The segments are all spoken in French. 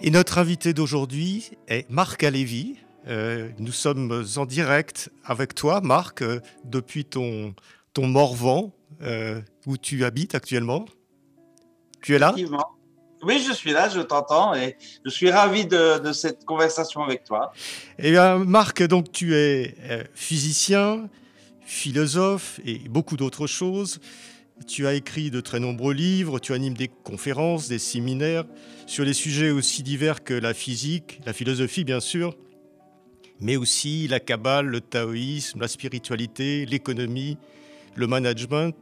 Et notre invité d'aujourd'hui est Marc Alévi. Euh, nous sommes en direct avec toi, Marc, euh, depuis ton, ton Morvan, euh, où tu habites actuellement. Tu es là? Oui, je suis là, je t'entends et je suis ravi de, de, cette conversation avec toi. Eh bien, Marc, donc tu es physicien, philosophe et beaucoup d'autres choses. Tu as écrit de très nombreux livres, tu animes des conférences, des séminaires sur des sujets aussi divers que la physique, la philosophie bien sûr, mais aussi la Kabbale, le taoïsme, la spiritualité, l'économie, le management.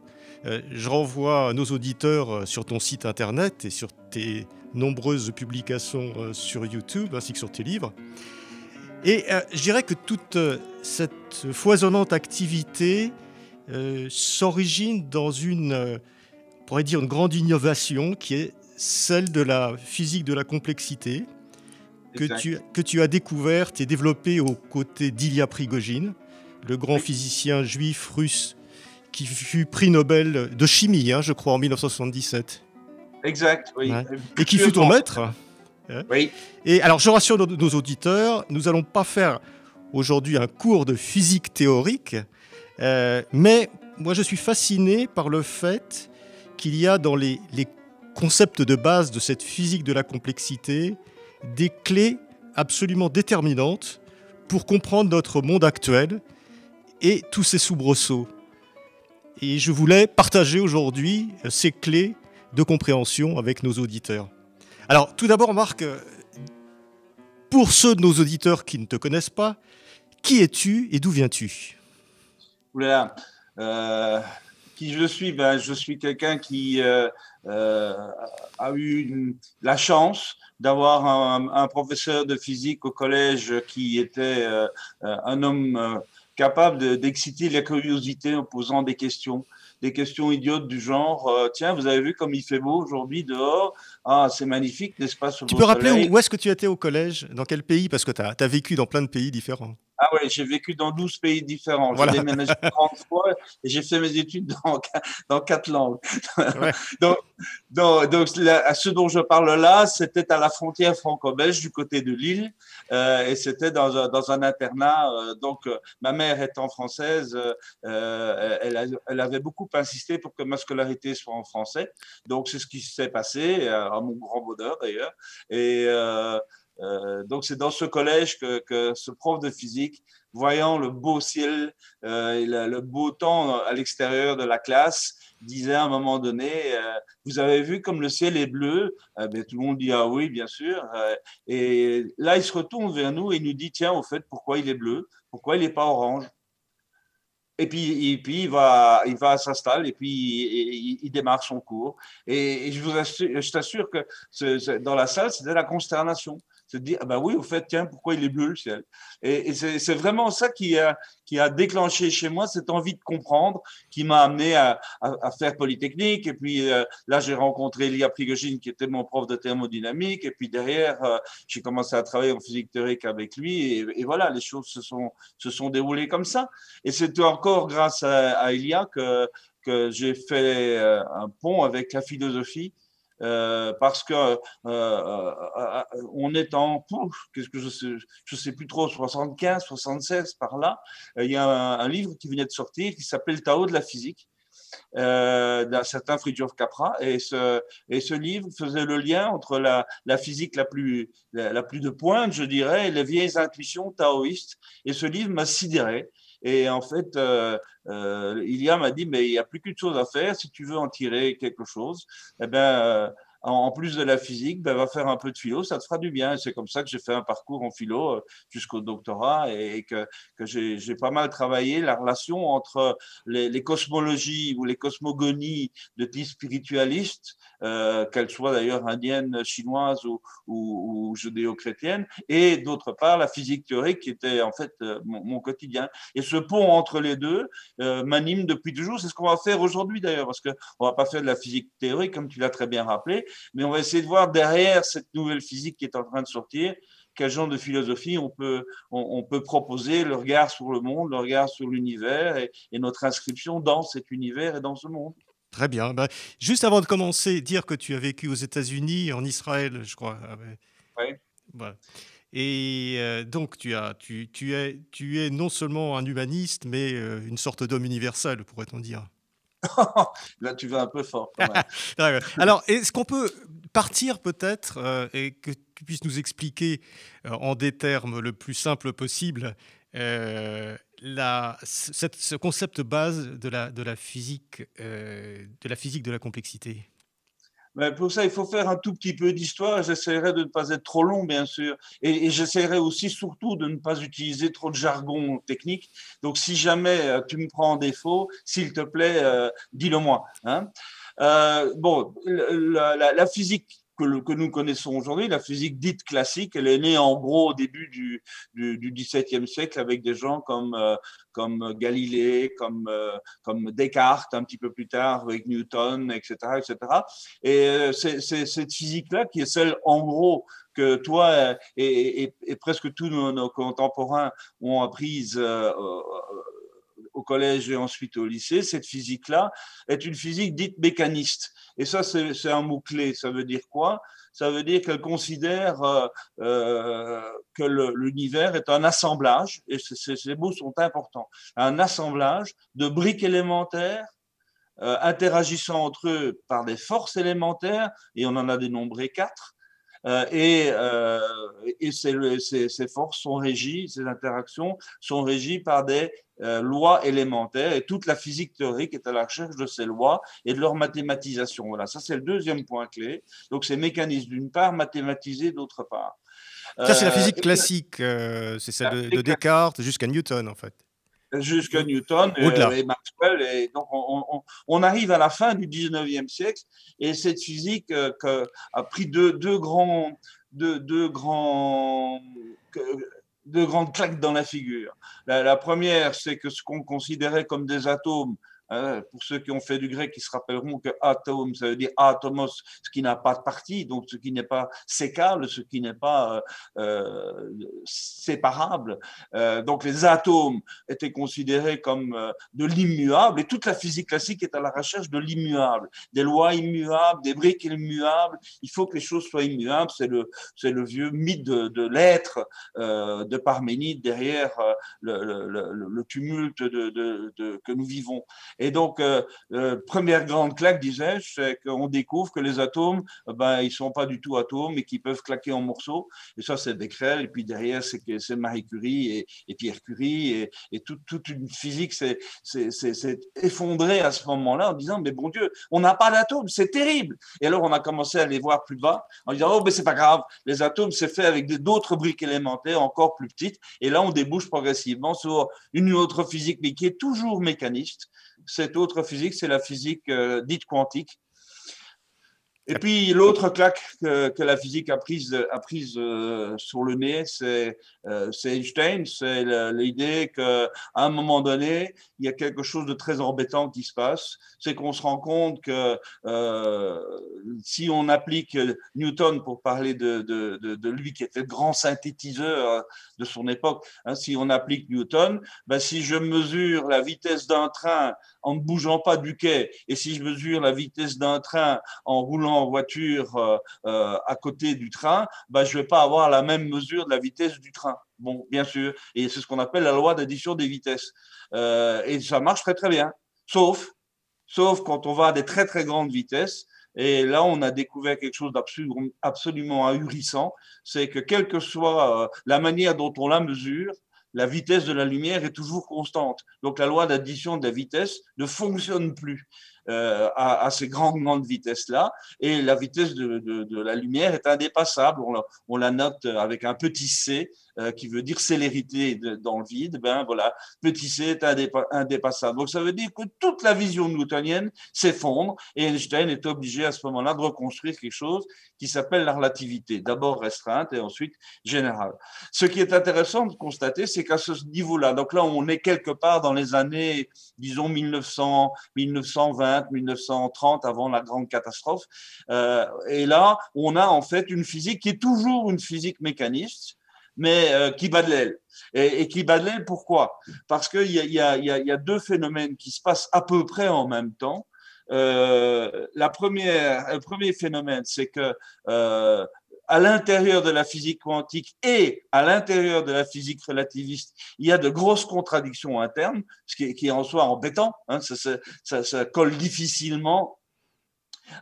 Euh, je renvoie nos auditeurs euh, sur ton site internet et sur tes nombreuses publications euh, sur YouTube ainsi que sur tes livres. Et je dirais que toute cette foisonnante activité s'origine dans une, on pourrait dire, une grande innovation qui est celle de la physique de la complexité, que tu, que tu, as découverte et développée aux côtés d'Ilya Prigogine, le grand physicien juif russe qui fut prix Nobel de chimie, hein, je crois, en 1977. Exact, oui. Et qui fut ton maître. Hein. Oui. Et alors, je rassure nos, nos auditeurs, nous n'allons pas faire aujourd'hui un cours de physique théorique, euh, mais moi, je suis fasciné par le fait qu'il y a dans les, les concepts de base de cette physique de la complexité des clés absolument déterminantes pour comprendre notre monde actuel et tous ses soubresauts. Et je voulais partager aujourd'hui ces clés de compréhension avec nos auditeurs. Alors, tout d'abord, Marc, pour ceux de nos auditeurs qui ne te connaissent pas, qui es-tu et d'où viens-tu? Oula, euh, qui je suis? Ben, Je suis quelqu'un qui euh, euh, a eu la chance d'avoir un, professeur de physique au collège qui était un homme capable d'exciter la curiosité en posant des questions des questions idiotes du genre tiens vous avez vu comme il fait beau aujourd'hui dehors? Ah c'est magnifique n'est-ce pas tu peux rappeler où est-ce que tu étais au collège? Dans quel pays? Parce que tu as, as, vécu dans plein de pays différents ah ouais, j'ai vécu dans 12 pays différents. J'ai déménagé 30 fois et j'ai fait mes études dans, dans quatre langues. donc, donc, donc ce dont je parle là, c'était à la frontière franco-belge du côté de Lille euh, et c'était dans, un, dans un internat. Euh, donc, euh, ma mère étant française, elle, elle, avait beaucoup insisté pour que ma scolarité soit en français. Donc, c'est ce qui s'est passé, à mon grand bonheur d'ailleurs. Et euh, donc c'est dans ce collège que, ce prof de physique, voyant le beau ciel, euh, le, beau temps à l'extérieur de la classe, disait à un moment donné, euh, vous avez vu comme le ciel est bleu? Ben, Tout le monde dit ah oui, bien sûr. Et là, il se retourne vers nous et nous dit tiens, au fait, pourquoi il est bleu? Pourquoi il n'est pas orange? Et puis, et puis il va, il va s'installer et puis il, démarre son cours. Et, et je vous assure, je t'assure que dans la salle, c'était la consternation se dire, ah ben oui, au fait, tiens, pourquoi il est bleu le ciel? Et, c'est vraiment ça qui a, qui a déclenché chez moi cette envie de comprendre, qui m'a amené à, à, faire Polytechnique. Et puis euh, là, j'ai rencontré Elia Prigogine, qui était mon prof de thermodynamique. Et puis derrière, euh, j'ai commencé à travailler en physique théorique avec lui. Et, voilà, les choses se sont, se sont déroulées comme ça. Et c'est encore grâce à, à Elia que, que j'ai fait euh, un pont avec la philosophie euh, parce que euh, euh, on est en qu'est-ce que je sais, je sais plus trop 75, 76 par là. Il y a un, livre qui venait de sortir qui s'appelle Tao de la physique. d'un certain Fridtjof Capra et ce, livre faisait le lien entre la, la physique la plus, la, la, plus de pointe, je dirais, et les vieilles intuitions taoïstes. Et ce livre m'a sidéré. Et en fait, euh, euh, Ilia m'a dit, mais il n'y a plus qu'une chose à faire. Si tu veux en tirer quelque chose, eh ben, euh, en plus de la physique, ben, va faire un peu de philo, ça te fera du bien. c'est comme ça que j'ai fait un parcours en philo euh, jusqu'au doctorat et, que, j'ai pas mal travaillé la relation entre les, les, cosmologies ou les cosmogonies de type spiritualiste, qu'elles soient d'ailleurs indiennes, chinoises ou, ou, ou judéo-chrétiennes, et d'autre part la physique théorique qui était en fait euh, mon, quotidien. Et ce pont entre les deux euh, m'anime depuis toujours. C'est ce qu'on va faire aujourd'hui d'ailleurs, parce qu'on va pas faire de la physique théorique comme tu l'as très bien rappelé, mais on va essayer de voir derrière cette nouvelle physique qui est en train de sortir, quel genre de philosophie on peut, on, peut proposer, le regard sur le monde, le regard sur l'univers et, notre inscription dans cet univers et dans ce monde. Très bien. Ben, juste avant de commencer, dire que tu as vécu aux États-Unis, en Israël, je crois. Oui. Voilà. Et euh, donc, tu, as, tu, tu, es, tu es non seulement un humaniste, mais euh, une sorte d'homme universel, pourrait-on dire. Là, tu vas un peu fort. Alors, est-ce qu'on peut partir peut-être euh, et que tu puisses nous expliquer en des termes le plus simples possible ce concept base de la, physique, de la physique de la complexité mais pour ça, il faut faire un tout petit peu d'histoire. J'essaierai de ne pas être trop long, bien sûr. Et, j'essaierai aussi, surtout, de ne pas utiliser trop de jargon technique. Donc, si jamais euh, tu me prends en défaut, s'il te plaît, euh, dis-le moi. Hein. Euh, bon, la, physique que, que, nous connaissons aujourd'hui, la physique dite classique, elle est née en gros au début du, du, du XVIIe siècle avec des gens comme, euh, comme Galilée, comme, euh, comme Descartes, un petit peu plus tard avec Newton, etc. etc. Et euh, c'est cette physique-là qui est celle, en gros, que toi et, et, et presque tous nos, nos, contemporains ont apprise au collège et ensuite au lycée, cette physique-là est une physique dite mécaniste. Et ça, c'est un mot-clé. Ça veut dire quoi? Ça veut dire qu'elle considère euh, euh que l'univers est un assemblage, et ces mots sont importants, un assemblage de briques élémentaires euh, interagissant entre eux par des forces élémentaires, et on en a dénombré quatre, et, euh, et ces, ces, ces, forces sont régies, ces interactions sont régies par des euh, lois élémentaires et toute la physique théorique est à la recherche de ces lois et de leur mathématisation. Voilà, ça c'est le deuxième point clé. Donc ces mécanismes d'une part, mathématisés d'autre part. Ça c'est la physique classique, c'est celle de Descartes jusqu'à Newton en fait jusqu'à Newton et, Maxwell. Et donc, on, arrive à la fin du 19e siècle et cette physique euh, a pris deux, deux grands, deux, deux grands, deux grandes claques dans la figure. La, la première, c'est que ce qu'on considérait comme des atomes Hein, pour ceux qui ont fait du grec, ils se rappelleront que atome, ça veut dire atomos, ce qui n'a pas de partie, donc ce qui n'est pas sécable, ce qui n'est pas euh, euh séparable. Euh, donc les atomes étaient considérés comme euh, de l'immuable, et toute la physique classique est à la recherche de l'immuable, des lois immuables, des briques immuables. Il faut que les choses soient immuables. C'est le, vieux mythe de, l'être euh, de Parménide derrière le, tumulte que nous vivons. Et donc, euh, euh, première grande claque, disais-je, c'est qu'on découvre que les atomes, ben, ils sont pas du tout atomes et qu'ils peuvent claquer en morceaux. Et ça, c'est Becquerel. Et puis derrière, c'est c'est Marie Curie et, Pierre Curie et, toute une physique s'est effondrée à ce moment-là en disant, mais bon Dieu, on n'a pas d'atomes, c'est terrible. Et alors, on a commencé à les voir plus bas en disant, oh, mais c'est pas grave, les atomes, c'est fait avec d'autres briques élémentaires encore plus petites. Et là, on débouche progressivement sur une autre physique, mais qui est toujours mécaniste, cette autre physique, c'est la physique euh, dite quantique, et puis l'autre claque que, la physique a prise, a prise euh, sur le nez, c'est euh, Einstein. C'est l'idée qu'à un moment donné, il y a quelque chose de très embêtant qui se passe. C'est qu'on se rend compte que euh, si on applique Newton, pour parler de, de, de, lui qui était le grand synthétiseur de son époque, hein, si on applique Newton, ben, si je mesure la vitesse d'un train en ne bougeant pas du quai, et si je mesure la vitesse d'un train en roulant en voiture euh, euh, à côté du train, bah, je vais pas avoir la même mesure de la vitesse du train. Bon, bien sûr. Et c'est ce qu'on appelle la loi d'addition des vitesses. Euh, et ça marche très très bien. Sauf, sauf quand on va à des très très grandes vitesses. Et là, on a découvert quelque chose d'absolument absolument ahurissant. C'est que quelle que soit la manière dont on la mesure, la vitesse de la lumière est toujours constante. Donc la loi d'addition de la vitesse ne fonctionne plus. Euh, à, à, ces grandes, grandes vitesses-là. Et la vitesse de, de, de, la lumière est indépassable. On la, on la note avec un petit c euh, qui veut dire célérité dans le vide, ben voilà, petit c est indépassable. Donc ça veut dire que toute la vision newtonienne s'effondre et Einstein est obligé à ce moment-là de reconstruire quelque chose qui s'appelle la relativité, d'abord restreinte et ensuite générale. Ce qui est intéressant de constater, c'est qu'à ce niveau-là, donc là on est quelque part dans les années, disons 1900, 1920, 1930, avant la grande catastrophe, euh, et là on a en fait une physique qui est toujours une physique mécaniste, mais euh, qui bat de l'aile. Et, qui bat de l'aile, pourquoi? Parce qu'il y a, y, a, y a deux phénomènes qui se passent à peu près en même temps. Euh, la première, le premier phénomène, c'est que euh, à l'intérieur de la physique quantique et à l'intérieur de la physique relativiste, il y a de grosses contradictions internes, ce qui est, qui est en soi embêtant. Hein, ça, ça, ça, colle difficilement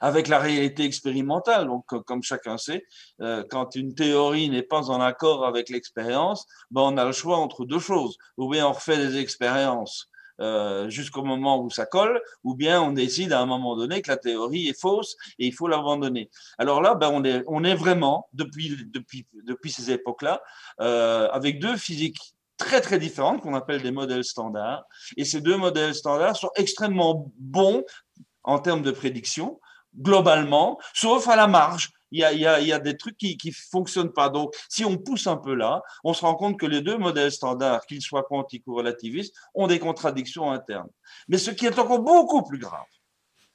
avec la réalité expérimentale. Donc, comme chacun sait, euh, quand une théorie n'est pas en accord avec l'expérience, ben on a le choix entre deux choses. Ou bien on refait des expériences euh, jusqu'au moment où ça colle, ou bien on décide à un moment donné que la théorie est fausse et il faut l'abandonner. Alors là, ben on, est, on est vraiment, depuis, depuis, depuis ces époques-là, euh, avec deux physiques très très différentes qu'on appelle des modèles standards. Et ces deux modèles standards sont extrêmement bons en termes de prédiction, globalement, sauf à la marge. Il y a, des trucs qui ne fonctionnent pas. Donc, si on pousse un peu là, on se rend compte que les deux modèles standards, qu'ils soient quantiques ou relativistes, ont des contradictions internes. Mais ce qui est encore beaucoup plus grave,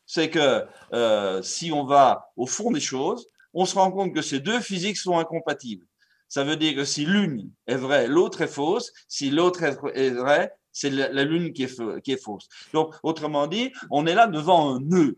c'est que euh, si on va au fond des choses, on se rend compte que ces deux physiques sont incompatibles. Ça veut dire que si l'une est vraie, l'autre est fausse. Si l'autre est vraie, c'est la l'une qui est, qui est fausse. Donc, autrement dit, on est là devant un nœud.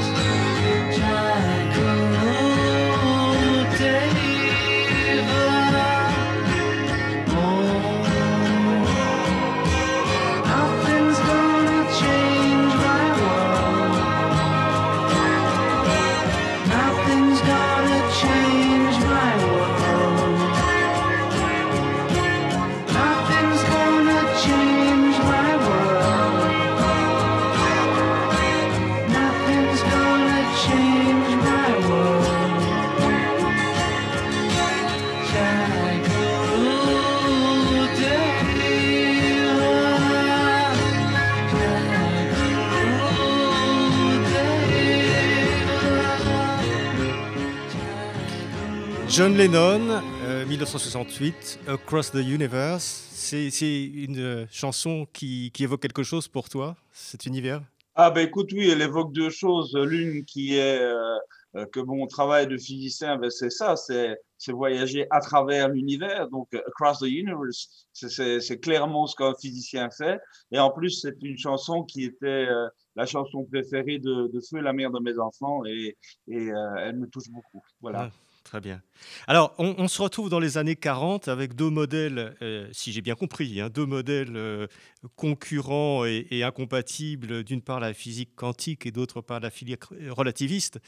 John Lennon, 1968, euh, Across the Universe. C'est une chanson qui, évoque quelque chose pour toi, cet univers? Ah ben écoute, oui, elle évoque deux choses. L'une qui est euh, euh, que mon travail de physicien, ben, c'est ça, c'est voyager à travers l'univers. Donc, Across the Universe, c'est clairement ce qu'un physicien fait. Et en plus, c'est une chanson qui était la chanson préférée de, de Feu, la mère de mes enfants, et, et elle me touche beaucoup. Voilà. Très bien. Alors, on, se retrouve dans les années 40 avec deux modèles, euh, si j'ai bien compris, hein, deux modèles euh, concurrents et, incompatibles. D'une part, la physique quantique et d'autre part, la physique relativiste.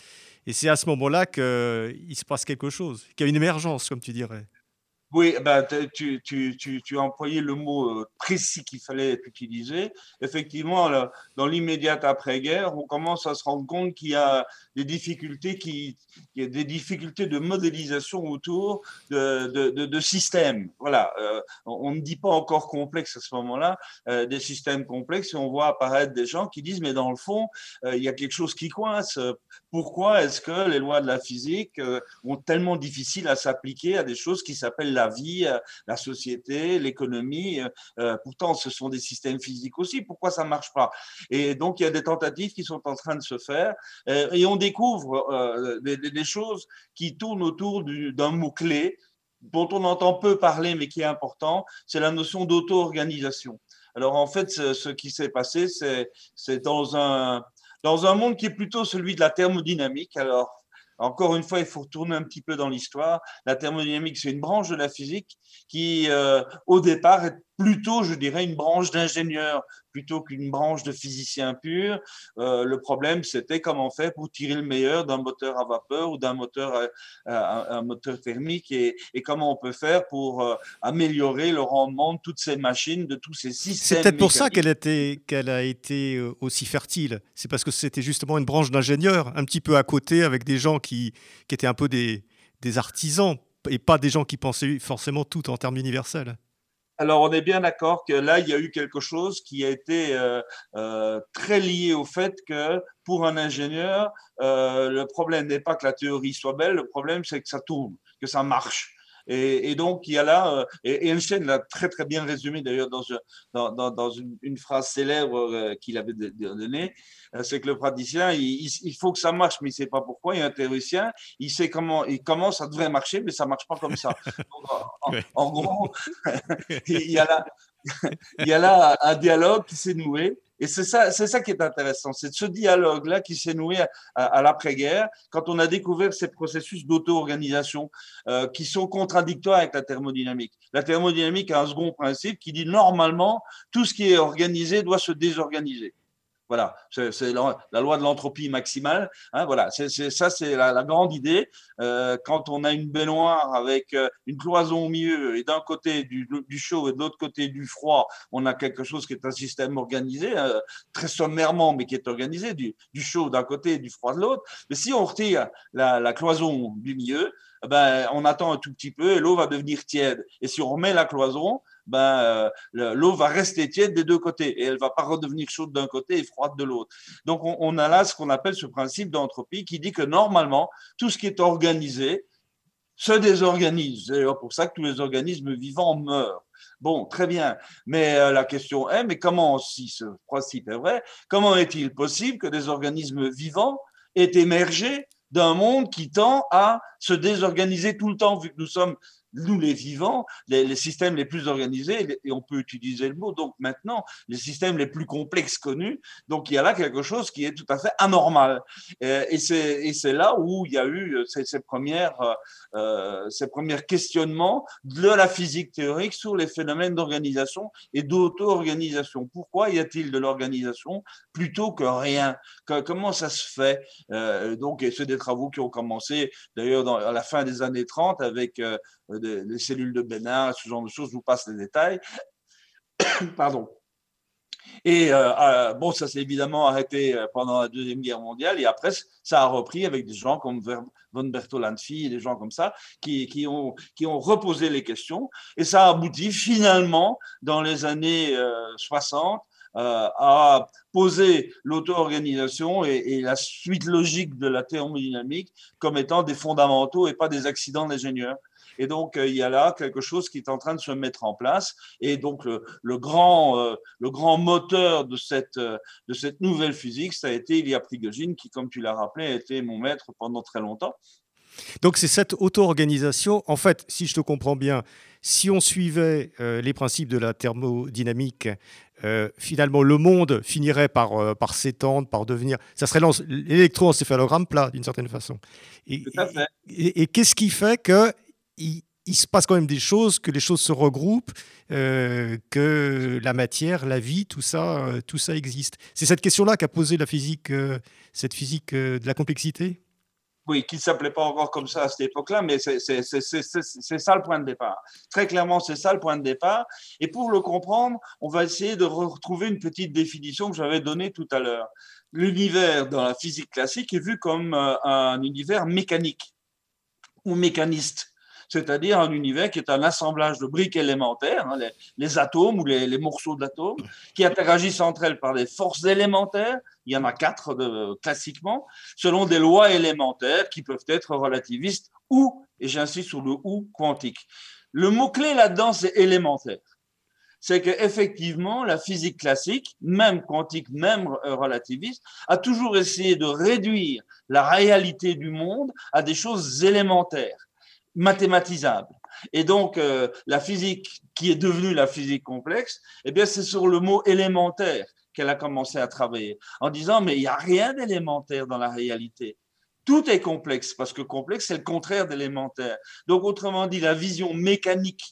Et c'est à ce moment-là qu'il se passe quelque chose, qu'il y a une émergence, comme tu dirais. Oui, ben, tu, tu, tu, tu, as employé le mot euh, précis qu'il fallait utiliser. Effectivement, dans l'immédiate après-guerre, on commence à se rendre compte qu'il y a des difficultés, qui, des difficultés de modélisation autour de, de, de, systèmes. Voilà, euh, on ne dit pas encore complexe à ce moment-là, euh, des systèmes complexes, et on voit apparaître des gens qui disent, mais dans le fond, il y a quelque chose qui coince. Pourquoi est-ce que les lois de la physique ont tellement difficile à s'appliquer à des choses qui s'appellent la la vie, euh, la société, l'économie. Euh, euh, pourtant, ce sont des systèmes physiques aussi. Pourquoi ça ne marche pas? Et donc, il y a des tentatives qui sont en train de se faire et on découvre des, choses qui tournent autour d'un mot-clé dont on entend peu parler, mais qui est important, c'est la notion d'auto-organisation. Alors en fait, ce, qui s'est passé, c'est dans un, dans un monde qui est plutôt celui de la thermodynamique. Alors encore une fois, il faut retourner un petit peu dans l'histoire. La thermodynamique, c'est une branche de la physique qui, euh, au départ, est plutôt, je dirais, une branche d'ingénieur plutôt qu'une branche de physicien pur. Euh, le problème, c'était comment fait pour tirer le meilleur d'un moteur à vapeur ou d'un moteur, à, un moteur thermique et, comment on peut faire pour euh, améliorer le rendement de toutes ces machines, de tous ces systèmes. C'est peut-être pour ça qu'elle a été euh, aussi fertile. C'est parce que c'était justement une branche d'ingénieurs, un petit peu à côté, avec des gens qui, qui étaient un peu des, des artisans et pas des gens qui pensaient forcément tout en termes universels. Alors, on est bien d'accord que là, il y a eu quelque chose qui a été euh, euh, très lié au fait que pour un ingénieur, euh, le problème n'est pas que la théorie soit belle, le problème c'est que ça tourne, que ça marche. Et, donc, il y a là, euh, et Einstein l'a très très bien résumé d'ailleurs dans, dans, dans, une, phrase célèbre euh, qu'il avait donnée, euh, c'est que le praticien, il, faut que ça marche, mais il ne sait pas pourquoi. Et un théoricien, il sait comment, il comment ça devrait marcher, mais ça ne marche pas comme ça. en, gros, il y a là, il y a là un dialogue qui s'est noué et c'est ça, qui est intéressant, c'est ce dialogue-là qui s'est noué à, l'après-guerre, quand on a découvert ces processus d'auto-organisation euh, qui sont contradictoires avec la thermodynamique. La thermodynamique a un second principe qui dit normalement tout ce qui est organisé doit se désorganiser. Voilà, c'est la, loi de l'entropie maximale. Hein, voilà, ça, c'est la, grande idée. Euh, quand on a une baignoire avec euh, une cloison au milieu et d'un côté du, chaud et de l'autre côté du froid, on a quelque chose qui est un système organisé, euh, très sommairement, mais qui est organisé, du, chaud d'un côté et du froid de l'autre. Mais si on retire la, la cloison du milieu, ben, on attend un tout petit peu et l'eau va devenir tiède. Et si on remet la cloison, ben, euh, l'eau va rester tiède des deux côtés et elle va pas redevenir chaude d'un côté et froide de l'autre. Donc, on, a là ce qu'on appelle ce principe d'entropie qui dit que normalement, tout ce qui est organisé se désorganise. C'est pour ça que tous les organismes vivants meurent. Bon, très bien. Mais euh, la question est, mais comment, si ce principe est vrai, comment est-il possible que des organismes vivants aient émergé d'un monde qui tend à se désorganiser tout le temps, vu que nous sommes nous les vivants, les, systèmes les plus organisés, et on peut utiliser le mot, donc maintenant, les systèmes les plus complexes connus, donc il y a là quelque chose qui est tout à fait anormal. Et, c'est là où il y a eu euh, ces, ces premières, euh, euh, ces premiers questionnements de la physique théorique sur les phénomènes d'organisation et d'auto-organisation. Pourquoi y a-t-il de l'organisation plutôt que rien? Comment ça se fait? Donc, c'est des travaux qui ont commencé d'ailleurs à la fin des années 30 avec des, cellules de Bénin, ce genre de choses, je vous passe les détails. Pardon. Et euh, euh, bon, ça s'est évidemment arrêté euh, pendant la Deuxième Guerre mondiale et après, ça a repris avec des gens comme von Bertolanffy des gens comme ça qui, qui, ont, qui ont reposé les questions et ça a abouti finalement dans les années 60 a posé l'auto-organisation et, et, la suite logique de la thermodynamique comme étant des fondamentaux et pas des accidents d'ingénieurs. Et donc, euh, il y a là quelque chose qui est en train de se mettre en place. Et donc, le, le grand, euh, le grand moteur de cette, euh, de cette nouvelle physique, ça a été Ilya Prigogine, qui, comme tu l'as rappelé, a été mon maître pendant très longtemps. Donc c'est cette auto-organisation, en fait, si je te comprends bien, si on suivait les principes de la thermodynamique, finalement le monde finirait par, par s'étendre, par devenir... Ça serait l'électroencéphalogramme plat, d'une certaine façon. Et, Tout à fait. Et, et qu'est-ce qui fait que il, se passe quand même des choses, que les choses se regroupent, euh, que la matière, la vie, tout ça, euh, tout ça existe. C'est cette question-là qu'a posé la physique, euh, cette physique de la complexité? Oui, qui ne s'appelait pas encore comme ça à cette époque-là, mais c'est ça le point de départ. Très clairement, c'est ça le point de départ. Et pour le comprendre, on va essayer de retrouver une petite définition que j'avais donnée tout à l'heure. L'univers dans la physique classique est vu comme un univers mécanique ou mécaniste c'est-à-dire un univers qui est un assemblage de briques élémentaires, hein, les, atomes ou les, morceaux d'atomes, qui interagissent entre elles par des forces élémentaires. Il y en a quatre de, classiquement, selon des lois élémentaires qui peuvent être relativistes ou, et j'insiste sur le ou, quantique. Le mot-clé là-dedans, c'est élémentaire c'est qu'effectivement, la physique classique, même quantique, même relativiste, a toujours essayé de réduire la réalité du monde à des choses élémentaires mathématisable. Et donc, euh, la physique qui est devenue la physique complexe, eh bien, c'est sur le mot élémentaire qu'elle a commencé à travailler, en disant, mais il n'y a rien d'élémentaire dans la réalité. Tout est complexe, parce que complexe, c'est le contraire d'élémentaire. Donc, autrement dit, la vision mécanique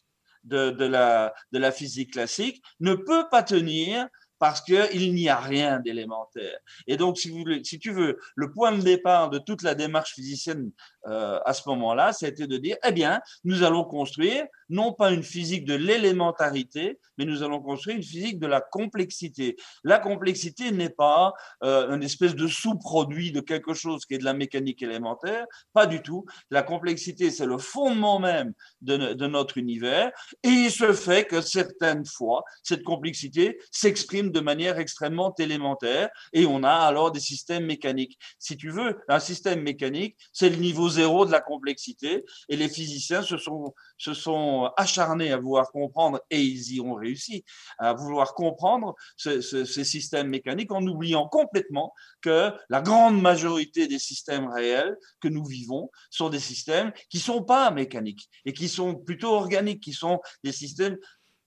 de, de, la, de la physique classique ne peut pas tenir parce qu'il n'y a rien d'élémentaire. Et donc, si, vous, si, tu veux, le point de départ de toute la démarche physicienne euh, à ce moment-là, c'était de dire, eh bien, nous allons construire non pas une physique de l'élémentarité, mais nous allons construire une physique de la complexité. La complexité n'est pas euh, une espèce de sous-produit de quelque chose qui est de la mécanique élémentaire, pas du tout. La complexité, c'est le fondement même de, de notre univers, et il se fait que certaines fois, cette complexité s'exprime de manière extrêmement élémentaire, et on a alors des systèmes mécaniques. Si tu veux, un système mécanique, c'est le niveau zéro de la complexité, et les physiciens se sont, se sont acharnés à vouloir comprendre, et ils y ont réussi, à vouloir comprendre ce, ces systèmes mécaniques en oubliant complètement que la grande majorité des systèmes réels que nous vivons sont des systèmes qui sont pas mécaniques et qui sont plutôt organiques, qui sont des systèmes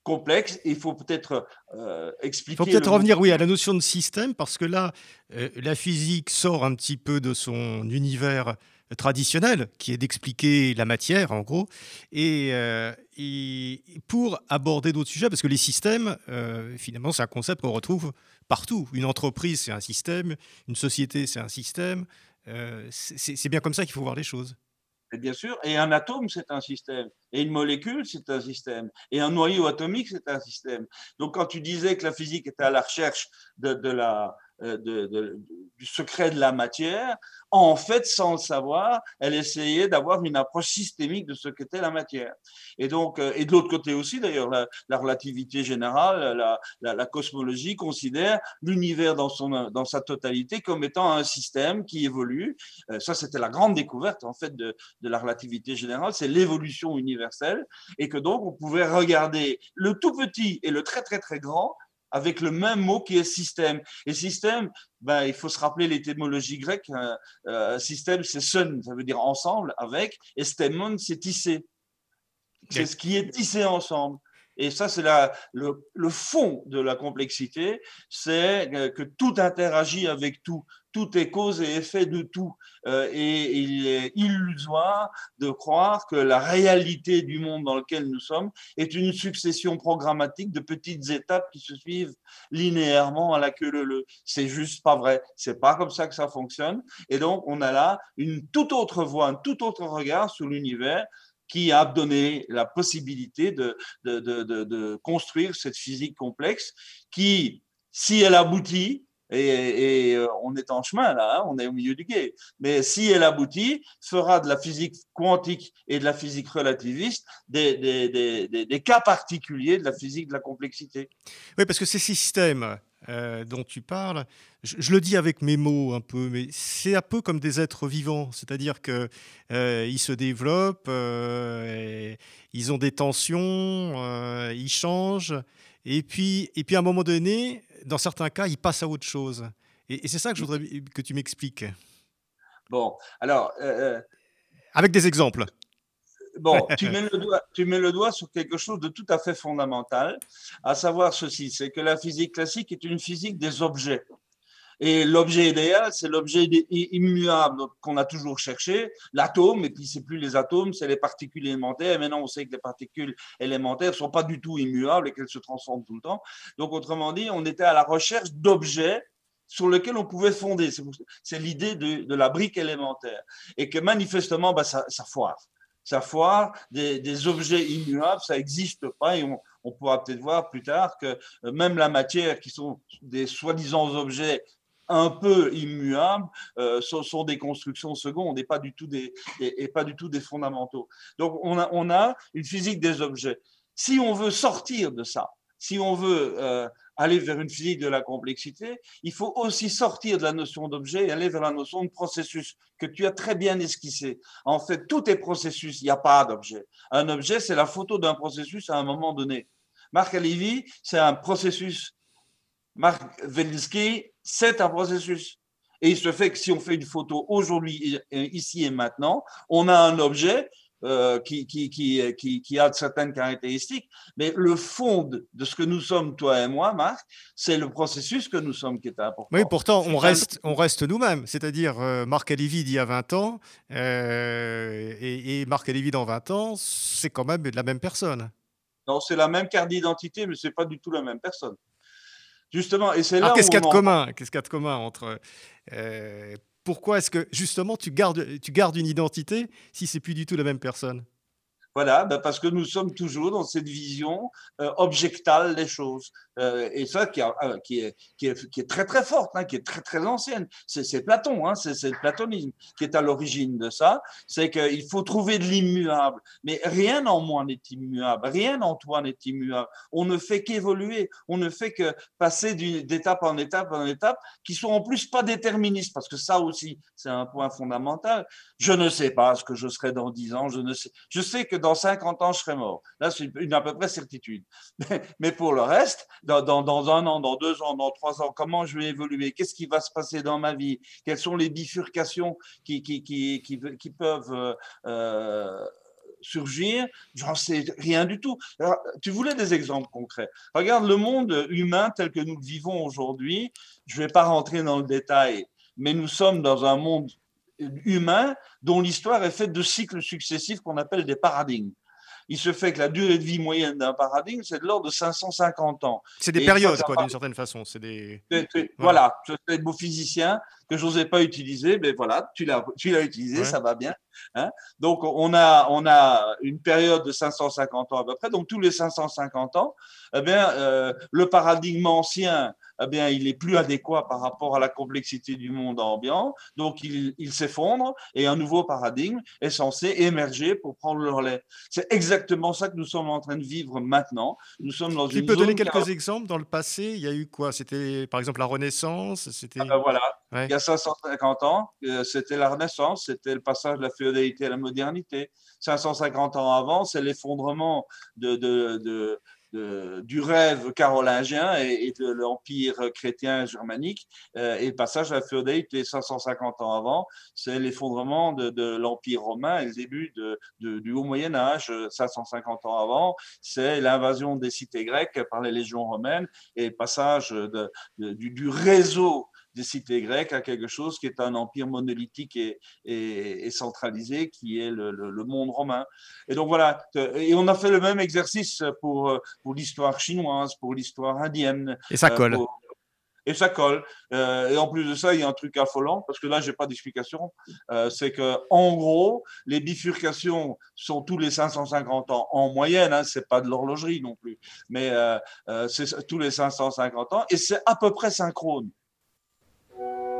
complexes. Il faut peut-être euh, expliquer. Il faut peut-être revenir, oui, à la notion de système, parce que là, euh, la physique sort un petit peu de son univers traditionnel, qui est d'expliquer la matière, en gros, et, euh, pour aborder d'autres sujets, parce que les systèmes, euh, finalement, c'est un concept qu'on retrouve partout. Une entreprise, c'est un système, une société, c'est un système. Euh, c'est bien comme ça qu'il faut voir les choses. Et bien sûr, et un atome, c'est un système, et une molécule, c'est un système, et un noyau atomique, c'est un système. Donc, quand tu disais que la physique était à la recherche de la, euh, du secret de la matière, en fait, sans le savoir, elle essayait d'avoir une approche systémique de ce qu'était la matière. Et donc, euh, et de l'autre côté aussi, d'ailleurs, la, relativité générale, la, la, cosmologie considère l'univers dans, dans sa totalité comme étant un système qui évolue. Euh, ça, c'était la grande découverte, en fait, de, de la relativité générale, c'est l'évolution universelle, et que donc, on pouvait regarder le tout petit et le très, très, très grand avec le même mot qui est système. Et système, ben, il faut se rappeler l'étymologie grecque. Euh, euh, système, c'est sun, ça veut dire ensemble, avec, et stemon, c'est tissé. C'est ce qui est tissé ensemble. Et ça, c'est le, le, fond de la complexité, c'est que tout interagit avec tout. Tout est cause et effet de tout. Euh, et il est illusoire de croire que la réalité du monde dans lequel nous sommes est une succession programmatique de petites étapes qui se suivent linéairement à la queue leu. C'est juste pas vrai. C'est pas comme ça que ça fonctionne. Et donc, on a là une toute autre voie, un tout autre regard sur l'univers qui a donné la possibilité de, construire cette physique complexe qui, si elle aboutit, et, on est en chemin là, hein, on est au milieu du guet. Mais si elle aboutit, fera de la physique quantique et de la physique relativiste des cas particuliers de la physique de la complexité. Oui, parce que ces systèmes euh, dont tu parles, je, le dis avec mes mots un peu, mais c'est un peu comme des êtres vivants, c'est-à-dire qu'ils euh, se développent, euh, ils ont des tensions, ils changent, et puis, et puis à un moment donné, dans certains cas, ils passent à autre chose. Et, c'est ça que je voudrais que tu m'expliques. Bon, alors. avec des exemples. Bon, tu mets, le doigt, tu mets le doigt sur quelque chose de tout à fait fondamental, à savoir ceci, c'est que la physique classique est une physique des objets. Et l'objet idéal, c'est l'objet immuable qu'on a toujours cherché, l'atome, et puis c'est plus les atomes, c'est les particules élémentaires. Et maintenant, on sait que les particules élémentaires ne sont pas du tout immuables et qu'elles se transforment tout le temps. Donc, autrement dit, on était à la recherche d'objets sur lesquels on pouvait fonder. C'est l'idée de, la brique élémentaire. Et que manifestement, bah, ça, foire ça foire, des, objets immuables, ça n'existe pas et on, pourra peut-être voir plus tard que euh, même la matière, qui sont des soi-disant objets un peu immuables, euh, sont, des constructions secondes et pas du tout des, fondamentaux. Donc on a, on a une physique des objets. Si on veut sortir de ça, si on veut euh, aller vers une physique de la complexité, il faut aussi sortir de la notion d'objet et aller vers la notion de processus que tu as très bien esquissé. En fait, tout est processus, il n'y a pas d'objet. Un objet, c'est la photo d'un processus à un moment donné. Marc Alivi, c'est un processus. Marc Velinsky, c'est un processus. Et il se fait que si on fait une photo aujourd'hui, ici et maintenant, on a un objet euh, qui, qui, qui, qui, a certaines caractéristiques, mais le fond de ce que nous sommes, toi et moi, Marc, c'est le processus que nous sommes qui est important. Oui, pourtant, on reste, on reste nous-mêmes. C'est-à-dire, euh, Marc Alivi d'il y a 20 ans euh, et, Marc Alivi dans 20 ans, c'est quand même la même personne. Non, c'est la même carte d'identité, mais ce n'est pas du tout la même personne. Justement, et c'est là. qu'est-ce qu'il y a de commun Qu'est-ce qu'il y a de commun entre pourquoi est-ce que justement tu gardes, tu gardes une identité si c'est plus du tout la même personne? Voilà, ben parce que nous sommes toujours dans cette vision euh, objectale des choses. Euh, et ça euh, qui, est, qui, est, qui, est, très très forte, hein, qui est très très ancienne. C'est Platon, hein, c'est le platonisme qui est à l'origine de ça. C'est qu'il faut trouver de l'immuable. Mais rien en moi n'est immuable, rien en toi n'est immuable. On ne fait qu'évoluer, on ne fait que passer d'étape en étape en étape, qui sont en plus pas déterministes, parce que ça aussi, c'est un point fondamental. Je ne sais pas ce que je serai dans dix ans, je ne sais. Je sais que dans 50 ans, je serai mort. Là, c'est une à peu près certitude. Mais, pour le reste, dans, un an, dans deux ans, dans trois ans, comment je vais évoluer? Qu'est-ce qui va se passer dans ma vie? Quelles sont les bifurcations qui, peuvent... Euh, euh, surgir, j'en sais rien du tout. tu voulais des exemples concrets. Regarde le monde humain tel que nous le vivons aujourd'hui. Je ne vais pas rentrer dans le détail, mais nous sommes dans un monde humain dont l'histoire est faite de cycles successifs qu'on appelle des paradigmes. Il se fait que la durée de vie moyenne d'un paradigme, c'est de l'ordre de 550 ans. C'est des périodes, quoi, d'une certaine façon. C'est des... Voilà, je suis un beau physicien que je n'osais pas utiliser, mais voilà, tu l'as, tu l'as utilisé, ça va bien. Hein. donc, on a, on a une période de 550 ans à peu près. Donc, tous les 550 ans, eh bien, euh, le paradigme ancien eh bien, il est plus adéquat par rapport à la complexité du monde ambiant. Donc, il, s'effondre et un nouveau paradigme est censé émerger pour prendre le relais. C'est exactement ça que nous sommes en train de vivre maintenant. Nous sommes dans tu une peux donner quelques exemples dans le passé Il y a eu quoi? C'était par exemple la Renaissance C'était ah ben voilà. Il y a 550 ans, euh, c'était la Renaissance, c'était le passage de la féodalité à la modernité. 550 ans avant, c'est l'effondrement de, de, de du rêve carolingien et, de l'empire chrétien germanique. Euh, et le passage à la féodalité 550 ans avant, c'est l'effondrement de, l'empire romain et le début du haut Moyen Âge 550 ans avant, c'est l'invasion des cités grecques par les légions romaines et passage du réseau des cités grecques à quelque chose qui est un empire monolithique et, et, centralisé, qui est le, le, monde romain. Et donc voilà, et on a fait le même exercice pour, pour l'histoire chinoise, pour l'histoire indienne. Et ça colle. et ça colle. Euh, et en plus de ça, il y a un truc affolant, parce que là, j'ai pas d'explication. Euh, c'est que, en gros, les bifurcations sont tous les 550 ans en moyenne. Hein, c'est pas de l'horlogerie non plus, mais euh, c'est tous les 550 ans, et c'est à peu près synchrone. thank you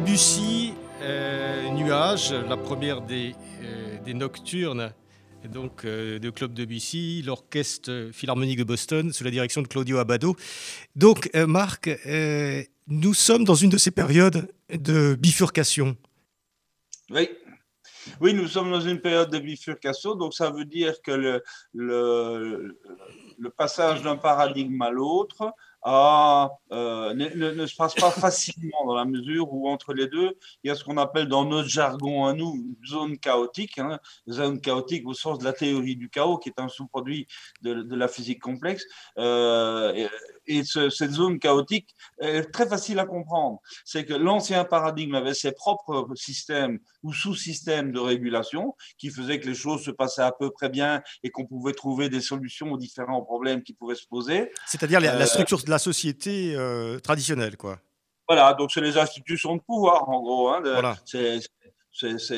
Debussy, Nuage, la première des, des nocturnes donc de Club Debussy, l'orchestre philharmonique de Boston sous la direction de Claudio Abbado. Donc Marc, nous sommes dans une de ces périodes de bifurcation. Oui. Oui, nous sommes dans une période de bifurcation, donc ça veut dire que le, le passage d'un paradigme à l'autre euh, ne, se passe pas facilement dans la mesure où entre les deux, il y a ce qu'on appelle dans notre jargon à nous une zone chaotique, hein, zone chaotique au sens de la théorie du chaos, qui est un sous-produit de, la physique complexe. Euh, cette zone chaotique est très facile à comprendre. C'est que l'ancien paradigme avait ses propres systèmes ou sous-systèmes de régulation qui faisaient que les choses se passaient à peu près bien et qu'on pouvait trouver des solutions aux différents problèmes qui pouvaient se poser. C'est-à-dire la, euh, structure de la société euh, traditionnelle, quoi. Voilà, donc c'est les institutions de pouvoir, en gros. Hein, voilà. C'est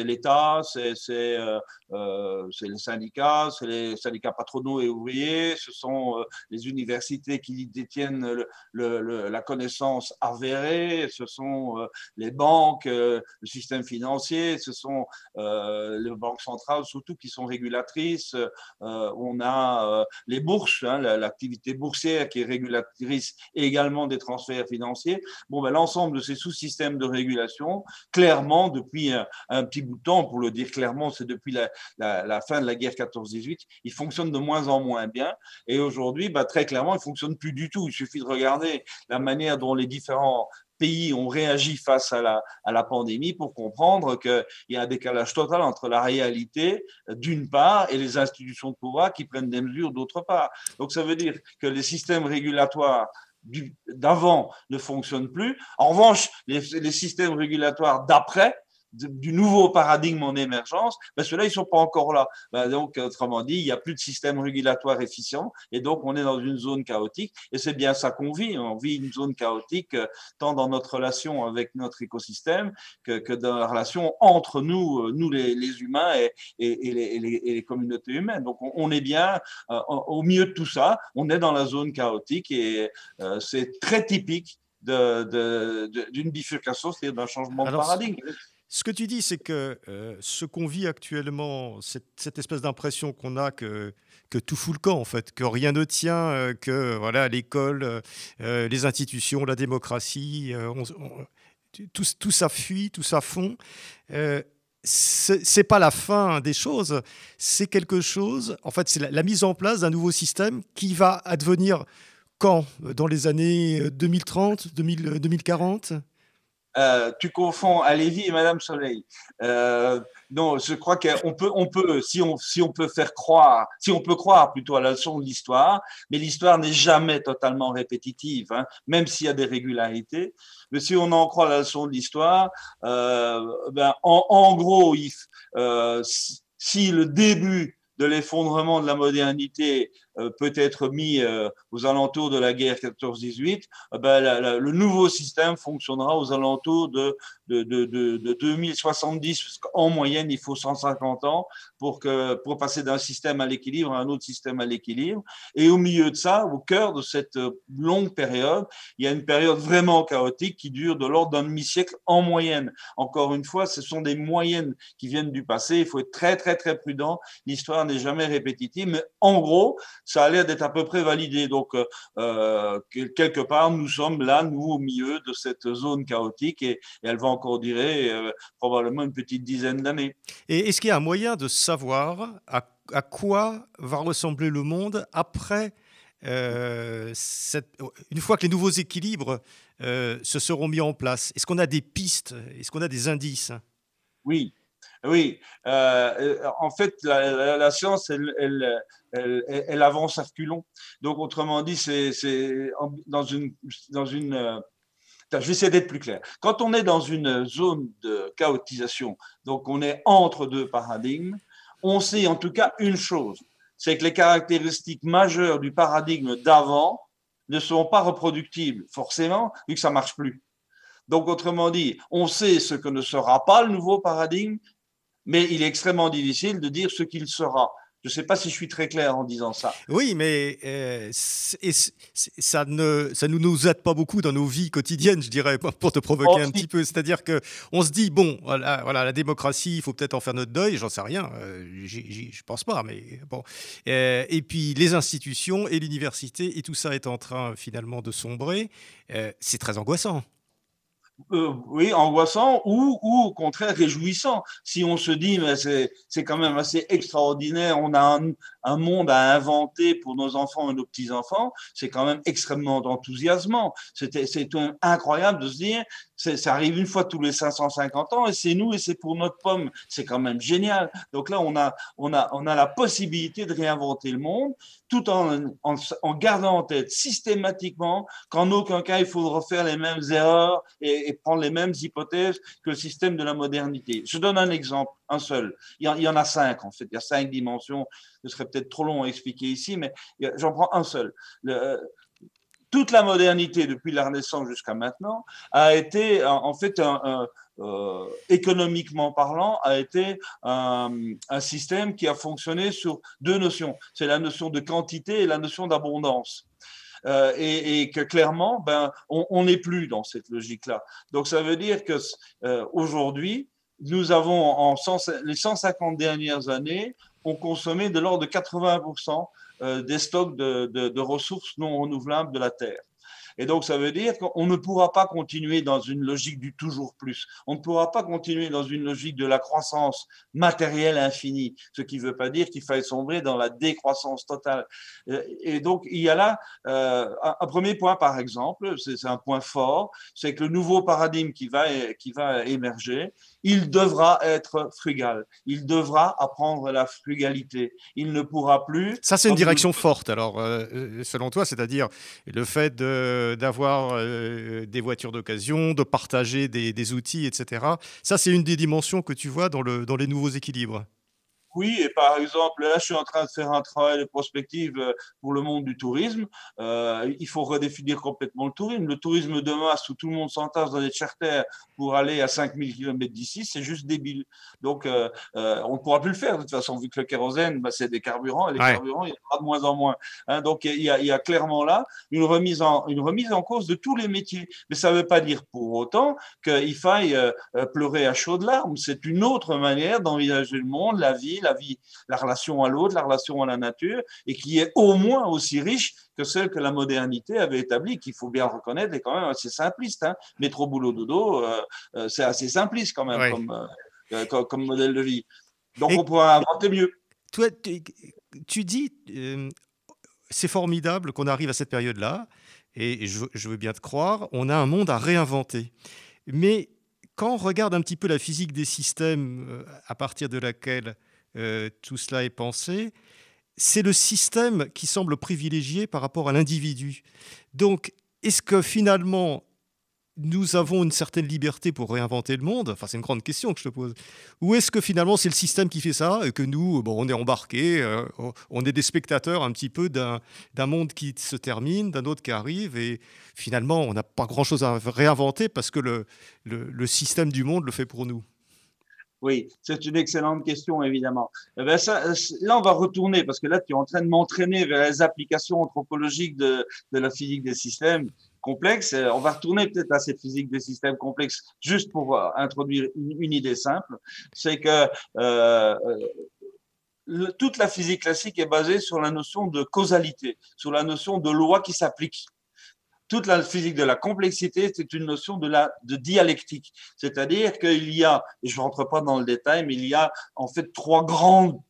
l'État, c'est euh, euh, c'est les syndicats, c'est les syndicats patronaux et ouvriers, ce sont euh, les universités qui détiennent la connaissance avérée, ce sont les banques, le système financier, ce sont les banques centrales surtout qui sont régulatrices. on a les bourses, hein, l'activité boursière qui est régulatrice également des transferts financiers. Bon, ben, l'ensemble de ces sous-systèmes de régulation, clairement, depuis un petit bout de temps, pour le dire clairement, c'est depuis la, fin de la guerre 14-18, il fonctionne de moins en moins bien. Et aujourd'hui, bah, très clairement, il fonctionne plus du tout. Il suffit de regarder la manière dont les différents pays ont réagi face à la, pandémie pour comprendre qu'il y a un décalage total entre la réalité d'une part et les institutions de pouvoir qui prennent des mesures d'autre part. Donc ça veut dire que les systèmes régulatoires d'avant ne fonctionnent plus. En revanche, les systèmes régulatoires d'après du nouveau paradigme en émergence, ben ceux-là, ils sont pas encore là. Ben donc, autrement dit, il n'y a plus de système régulatoire efficient et donc on est dans une zone chaotique et c'est bien ça qu'on vit. On vit une zone chaotique euh, tant dans notre relation avec notre écosystème que, que dans la relation entre nous, euh, nous les, les humains et, et, et, les, et, les, communautés humaines. Donc, on, est bien euh, au milieu de tout ça. On est dans la zone chaotique et c'est très typique d'une bifurcation, c'est-à-dire d'un changement de paradigme. Ce que tu dis, c'est que euh, ce qu'on vit actuellement, cette, espèce d'impression qu'on a que, tout fout le camp, en fait, que rien ne tient, euh, que voilà l'école, euh, les institutions, la démocratie, tout, ça fuit, tout ça fond. c'est pas la fin des choses, c'est quelque chose. En fait, c'est la, la, mise en place d'un nouveau système qui va advenir quand? Dans les années 2030, 2040 euh, tu confonds Alévi et Madame Soleil. Euh, non, je crois qu'on peut, on peut, si on, si on peut faire croire, si on peut croire plutôt à la leçon de l'histoire, mais l'histoire n'est jamais totalement répétitive, hein, même s'il y a des régularités. Mais si on en croit à la leçon de l'histoire, euh, ben, en, gros, si le début de l'effondrement de la modernité peut être mis euh, aux alentours de la guerre 14-18, euh, ben, le nouveau système fonctionnera aux alentours de, de, de, de, 2070, parce qu'en moyenne, il faut 150 ans pour, que, pour passer d'un système à l'équilibre à un autre système à l'équilibre. Et au milieu de ça, au cœur de cette longue période, il y a une période vraiment chaotique qui dure de l'ordre d'un demi-siècle en moyenne. Encore une fois, ce sont des moyennes qui viennent du passé. Il faut être très, très, très prudent. L'histoire n'est jamais répétitive, mais en gros, ça a l'air d'être à peu près validé. Donc, euh, euh, quelque part, nous sommes là, nous, au milieu de cette zone chaotique et, elle va encore durer euh, probablement une petite dizaine d'années. Et est-ce qu'il y a un moyen de savoir à, quoi va ressembler le monde après cette, une fois que les nouveaux équilibres se seront mis en place? Est-ce qu'on a des pistes? Est-ce qu'on a des indices? Oui, oui, euh, en fait, la, science, elle, elle, elle, avance à reculons. Donc, autrement dit, c'est dans une, dans une euh, je vais essayer d'être plus clair. Quand on est dans une zone de chaotisation, donc on est entre deux paradigmes, on sait en tout cas une chose, c'est que les caractéristiques majeures du paradigme d'avant ne sont pas reproductibles, forcément, vu que ça marche plus. Donc, autrement dit, on sait ce que ne sera pas le nouveau paradigme mais il est extrêmement difficile de dire ce qu'il sera. Je ne sais pas si je suis très clair en disant ça. Oui, mais euh, ça ne ça nous, nous aide pas beaucoup dans nos vies quotidiennes, je dirais, pour te provoquer oh, un petit peu. C'est-à-dire que on se dit bon, voilà, voilà la démocratie, il faut peut-être en faire notre deuil. J'en sais rien, euh, je je pense pas, mais bon. Euh, et puis les institutions et l'université et tout ça est en train finalement de sombrer. c'est très angoissant. Euh, oui, angoissant ou, ou au contraire réjouissant. Si on se dit, mais c'est quand même assez extraordinaire, on a un, un, monde à inventer pour nos enfants et nos petits-enfants, c'est quand même extrêmement enthousiasmant. C'est incroyable de se dire, ça arrive une fois tous les 550 ans et c'est nous et c'est pour notre pomme. C'est quand même génial. Donc là, on a, on, a, on a la possibilité de réinventer le monde tout en, en, gardant en tête systématiquement qu'en aucun cas il faut refaire les mêmes erreurs et, prendre les mêmes hypothèses que le système de la modernité. Je donne un exemple, un seul. Il y, en, a cinq en fait, il y a cinq dimensions. Ce serait peut-être trop long à expliquer ici, mais j'en prends un seul. Toute la modernité depuis la Renaissance jusqu'à maintenant a été en fait euh, économiquement parlant, a été un, système qui a fonctionné sur deux notions. C'est la notion de quantité et la notion d'abondance. Euh, et, et, que clairement, ben, on n'est plus dans cette logique-là. Donc ça veut dire que euh, aujourd'hui, nous avons en les 150 dernières années, on consommé de l'ordre de 80% euh, des stocks de, ressources non renouvelables de la Terre. Et donc, ça veut dire qu'on ne pourra pas continuer dans une logique du toujours plus. On ne pourra pas continuer dans une logique de la croissance matérielle infinie, ce qui ne veut pas dire qu'il faille sombrer dans la décroissance totale. Euh, et donc, il y a là euh, un, premier point, par exemple, c'est un point fort, c'est que le nouveau paradigme qui va émerger, il devra être frugal. Il devra apprendre la frugalité. Il ne pourra plus. Ça, c'est une direction forte. Alors, euh, selon toi, c'est-à-dire le fait d'avoir euh, des voitures d'occasion, de partager des, des, outils, etc. Ça, c'est une des dimensions que tu vois dans, le, dans les nouveaux équilibres. Oui, et par exemple, là, je suis en train de faire un travail de prospective euh, pour le monde du tourisme. Euh, il faut redéfinir complètement le tourisme. Le tourisme de masse où tout le monde s'entasse dans des charters pour aller à 5000 km d'ici, c'est juste débile. Donc, euh, euh, on ne pourra plus le faire de toute façon, vu que le kérosène, bah, c'est des carburants, et les carburants, il y en aura de moins en moins. Hein, donc, il y, a, il y, a, clairement là une remise, en, une remise en cause de tous les métiers. Mais ça ne veut pas dire pour autant qu'il faille pleurer à chaudes larmes. C'est une autre manière d'envisager le monde, la vie, la vie, la relation à l'autre, la relation à la nature, et qui est au moins aussi riche que celle que la modernité avait établie, qu'il faut bien reconnaître, est quand même assez simpliste. Hein. Métro, boulot, dodo, euh, euh, c'est assez simpliste quand même comme, euh, comme, modèle de vie. Donc on pourra inventer mieux. Toi, tu, dis, c'est formidable qu'on arrive à cette période-là, et je, je veux bien te croire, on a un monde à réinventer. Mais quand on regarde un petit peu la physique des systèmes à partir de laquelle euh, tout cela est pensé, c'est le système qui semble privilégié par rapport à l'individu. Donc, est-ce que finalement, nous avons une certaine liberté pour réinventer le monde? Enfin, c'est une grande question que je te pose. Ou est-ce que finalement, c'est le système qui fait ça et que nous, bon, on est embarqués, euh, on est des spectateurs un petit peu d'un monde qui se termine, d'un autre qui arrive, et finalement, on n'a pas grand-chose à réinventer parce que le, le système du monde le fait pour nous? Oui, c'est une excellente question, évidemment. Eh ben là, on va retourner, parce que là, tu es en train de m'entraîner vers les applications anthropologiques de, la physique des systèmes complexes. On va retourner peut-être à cette physique des systèmes complexes, juste pour euh, introduire une, idée simple. C'est que euh, toute la physique classique est basée sur la notion de causalité, sur la notion de loi qui s'applique toute la physique de la complexité, c'est une notion de, la, de dialectique. C'est-à-dire qu'il y a, et je ne rentre pas dans le détail, mais il y a en fait trois grandes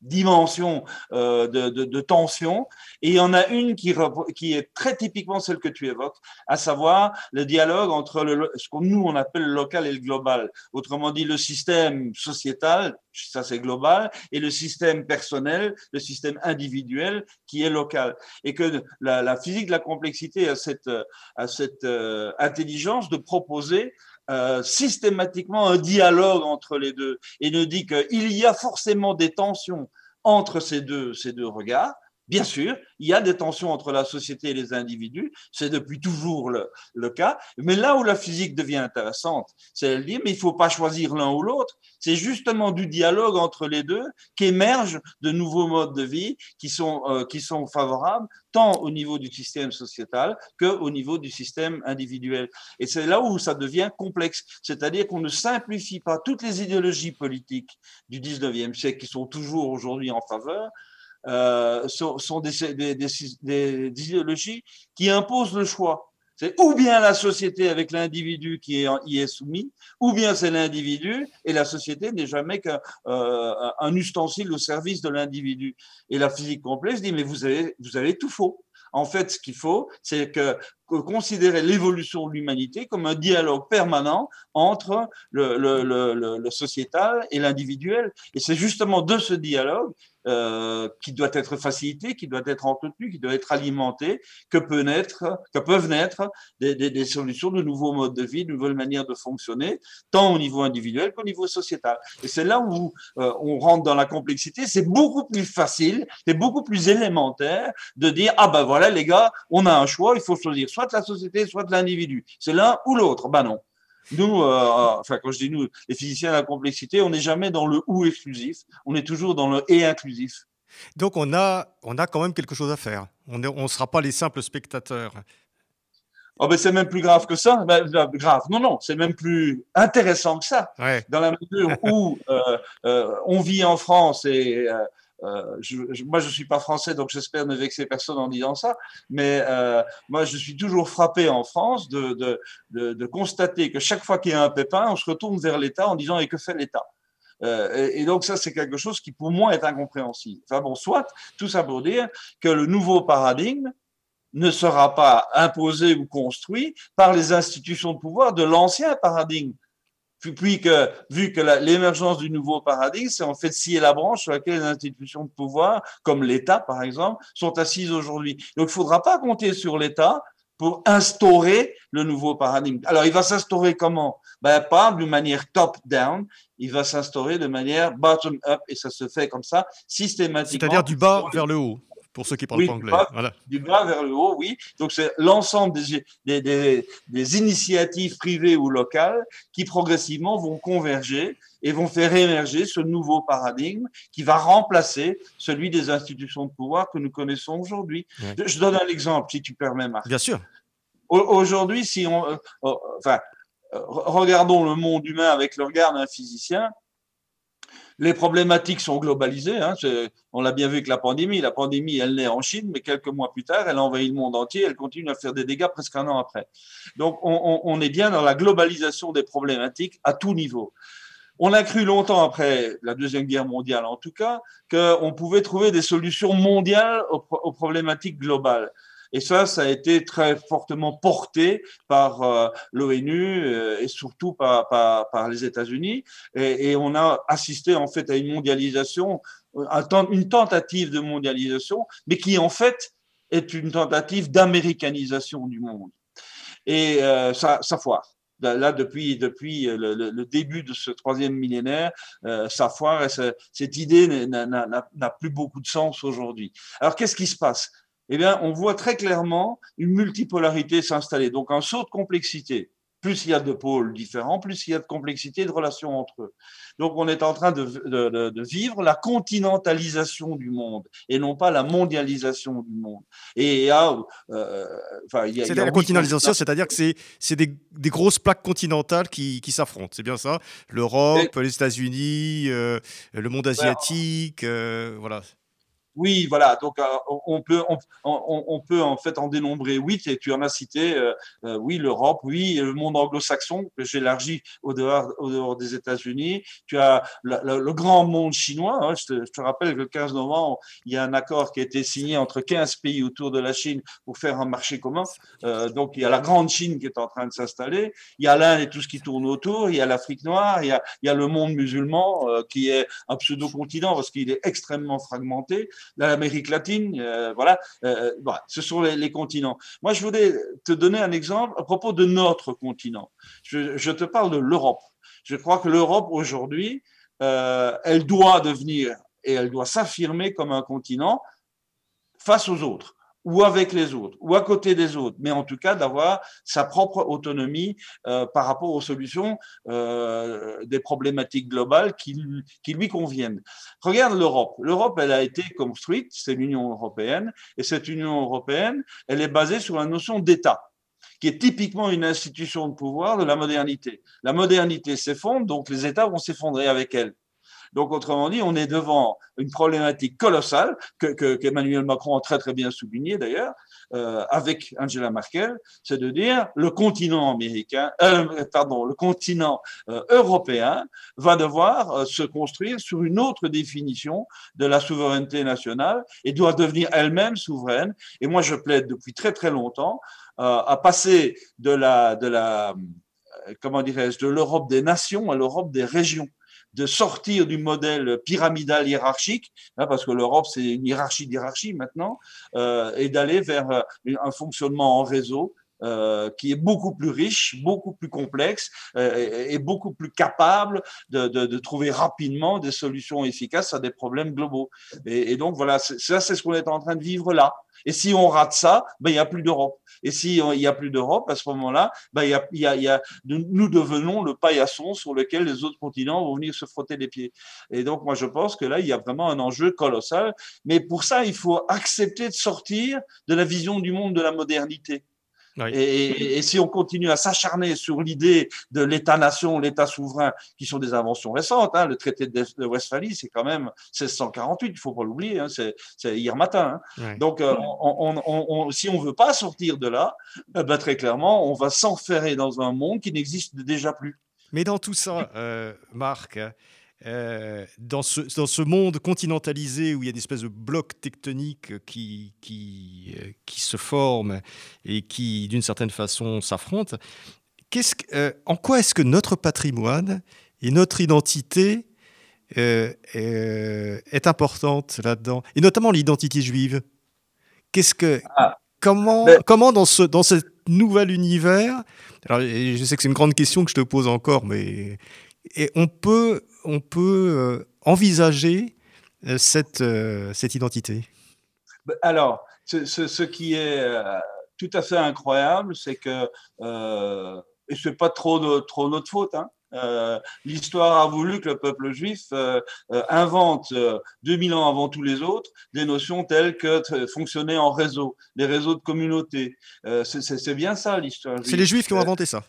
dimension euh, de, de, de, tension. Et il y en a une qui, qui est très typiquement celle que tu évoques, à savoir le dialogue entre le, ce que nous on appelle le local et le global. Autrement dit, le système sociétal, ça c'est global, et le système personnel, le système individuel qui est local. Et que la, la physique de la complexité a cette, a cette euh, intelligence de proposer euh, systématiquement un dialogue entre les deux et nous dit qu'il y a forcément des tensions entre ces deux, ces deux regards, Bien sûr, il y a des tensions entre la société et les individus, c'est depuis toujours le, cas, mais là où la physique devient intéressante, c'est de dire, mais il ne faut pas choisir l'un ou l'autre, c'est justement du dialogue entre les deux qu'émergent de nouveaux modes de vie qui sont, euh, qui sont favorables tant au niveau du système sociétal qu'au niveau du système individuel. Et c'est là où ça devient complexe, c'est-à-dire qu'on ne simplifie pas toutes les idéologies politiques du 19e siècle qui sont toujours aujourd'hui en faveur, euh, sont, des, idéologies qui imposent le choix. C'est ou bien la société avec l'individu qui y est soumis, ou bien c'est l'individu et la société n'est jamais qu'un euh, ustensile au service de l'individu. Et la physique complexe dit mais vous avez, vous avez tout faux. En fait, ce qu'il faut, c'est que, considérer l'évolution de l'humanité comme un dialogue permanent entre le sociétal et l'individuel. Et c'est justement de ce dialogue euh, qui doit être facilité, qui doit être entretenu, qui doit être alimenté, que, peut naître, que peuvent naître des, solutions de nouveaux modes de vie, de nouvelles manières de fonctionner, tant au niveau individuel qu'au niveau sociétal. Et c'est là où euh, on rentre dans la complexité. C'est beaucoup plus facile, c'est beaucoup plus élémentaire de dire ah ben voilà les gars, on a un choix, il faut choisir soit la société, soit l'individu. C'est l'un ou l'autre. Ben non. Nous, euh, enfin, quand je dis nous, les physiciens de la complexité, on n'est jamais dans le ou exclusif, on est toujours dans le et inclusif. Donc, on a, on a quand même quelque chose à faire. On ne on sera pas les simples spectateurs. Oh ben c'est même plus grave que ça. Ben, grave, non, non, c'est même plus intéressant que ça. Ouais. Dans la mesure où euh, euh, on vit en France et euh, euh, moi, je suis pas français, donc j'espère ne vexer personne en disant ça. Mais euh, moi, je suis toujours frappé en France de constater que chaque fois qu'il y a un pépin, on se retourne vers l'État en disant et que fait l'État? Euh, et, et, donc ça, c'est quelque chose qui pour moi est incompréhensible. Enfin bon, soit tout ça pour dire que le nouveau paradigme ne sera pas imposé ou construit par les institutions de pouvoir de l'ancien paradigme puis que, vu que l'émergence du nouveau paradigme, c'est en fait scier la branche sur laquelle les institutions de pouvoir, comme l'État par exemple, sont assises aujourd'hui. Donc il ne faudra pas compter sur l'État pour instaurer le nouveau paradigme. Alors il va s'instaurer comment? Ben, Pas d'une manière top-down, il va s'instaurer de manière bottom-up, et ça se fait comme ça, systématiquement. C'est-à-dire du bas vers le haut pour ceux qui parlent pas anglais. voilà. Du bas vers le haut, oui. Donc c'est l'ensemble des, des, des, des, initiatives privées ou locales qui progressivement vont converger et vont faire émerger ce nouveau paradigme qui va remplacer celui des institutions de pouvoir que nous connaissons aujourd'hui. Ouais. Je donne un exemple, si tu permets, Marc. Bien sûr. Aujourd'hui, si on, euh, enfin, euh, regardons le monde humain avec le regard d'un physicien, les problématiques sont globalisées. Hein, on l'a bien vu avec la pandémie. La pandémie, elle naît en Chine, mais quelques mois plus tard, elle a envahi le monde entier. Elle continue à faire des dégâts presque un an après. Donc, on, est bien dans la globalisation des problématiques à tout niveau. On a cru longtemps, après la Deuxième Guerre mondiale en tout cas, qu'on pouvait trouver des solutions mondiales aux problématiques globales. Et ça, ça a été très fortement porté par euh, l'ONU euh, et surtout par, les États-Unis. Et, on a assisté en fait à une mondialisation, une tentative de mondialisation, mais qui en fait est une tentative d'américanisation du monde. Et euh, ça, foire là depuis depuis le, début de ce troisième millénaire, euh, ça foire et cette idée n'a plus beaucoup de sens aujourd'hui. Alors qu'est-ce qui se passe? Eh bien, on voit très clairement une multipolarité s'installer. Donc, un saut de complexité. Plus il y a de pôles différents, plus il y a de complexité de relations entre eux. Donc, on est en train de, de, de vivre la continentalisation du monde et non pas la mondialisation du monde. Et il y a, euh, enfin, il y a, c'est la continentalisation, c'est-à-dire que c'est, c'est des, des, grosses plaques continentales qui, qui s'affrontent. C'est bien ça? L'Europe, et... les États-Unis, euh, le monde asiatique, euh, voilà. Oui, voilà. Donc, euh, on, peut, on, on, peut en fait en dénombrer huit, et tu en as cité, euh, euh oui, l'Europe, oui, le monde anglo-saxon, que j'élargis au dehors, au dehors des États-Unis. Tu as le, grand monde chinois. Hein. Je, te, je, te, rappelle que le 15 novembre, il y a un accord qui a été signé entre 15 pays autour de la Chine pour faire un marché commun. Euh, donc, il y a la grande Chine qui est en train de s'installer. Il y a l'Inde et tout ce qui tourne autour. Il y a l'Afrique noire. Il y a, il y a le monde musulman euh, qui est un pseudo-continent parce qu'il est extrêmement fragmenté l'Amérique latine, euh, voilà, euh, voilà, ce sont les, continents. Moi, je voulais te donner un exemple à propos de notre continent. Je, je te parle de l'Europe. Je crois que l'Europe aujourd'hui, euh, elle doit devenir et elle doit s'affirmer comme un continent face aux autres ou avec les autres, ou à côté des autres, mais en tout cas d'avoir sa propre autonomie euh, par rapport aux solutions euh, des problématiques globales qui, qui lui conviennent. Regarde l'Europe. L'Europe, elle a été construite, c'est l'Union européenne, et cette Union européenne, elle est basée sur la notion d'État qui est typiquement une institution de pouvoir de la modernité. La modernité s'effondre, donc les États vont s'effondrer avec elle. Donc, autrement dit, on est devant une problématique colossale que, qu'Emmanuel Macron a très très bien souligné d'ailleurs, euh, avec Angela Merkel, c'est de dire le continent américain, euh, pardon, le continent euh, européen va devoir se construire sur une autre définition de la souveraineté nationale et doit devenir elle-même souveraine. Et moi, je plaide depuis très très longtemps à passer de la de la comment dirais-je, de l'Europe des nations à l'Europe des régions de sortir du modèle pyramidal hiérarchique, hein, parce que l'Europe c'est une hiérarchie d'hierarchie maintenant, euh, et d'aller vers euh, un fonctionnement en réseau euh, qui est beaucoup plus riche, beaucoup plus complexe euh, et, beaucoup plus capable de, de, de, trouver rapidement des solutions efficaces à des problèmes globaux. Et, donc voilà, ça c'est ce qu'on est en train de vivre là. Et si on rate ça, ben, il n'y a plus d'Europe. Et s'il n'y a plus d'Europe, à ce moment-là, ben, y a, y a, y a, nous devenons le paillasson sur lequel les autres continents vont venir se frotter les pieds. Et donc, moi, je pense que là, il y a vraiment un enjeu colossal. Mais pour ça, il faut accepter de sortir de la vision du monde de la modernité. Et, si on continue à s'acharner sur l'idée de l'État-nation, l'État souverain, qui sont des inventions récentes, hein, le traité de Westphalie, c'est quand même 1648, il faut pas l'oublier, hein, c'est hier matin. Hein. Donc, euh, on, si on veut pas sortir de là, eh ben, très clairement, on va s'enferrer dans un monde qui n'existe déjà plus. Mais dans tout ça, euh, Marc, euh, dans, ce, dans ce monde continentalisé où il y a des espèces de blocs tectoniques qui, qui, euh, qui se forment et qui, d'une certaine façon, s'affrontent, qu'est-ce euh, en quoi est-ce que notre patrimoine et notre identité est importante là-dedans? Et notamment l'identité juive. Qu'est-ce que... Ah. Comment, comment dans, ce, dans ce nouvel univers, alors je sais que c'est une grande question que je te pose encore, mais et on peut, on peut euh, envisager euh, cette, euh, cette identité? Bah, Alors, ce, ce, qui est tout à fait incroyable, c'est que, et ce n'est pas trop, trop notre faute, hein, l'histoire a voulu que le peuple juif invente 2000 ans avant tous les autres des notions telles que fonctionner en réseau, les réseaux de communautés. c'est bien ça l'histoire. C'est les juifs qui ont inventé ça.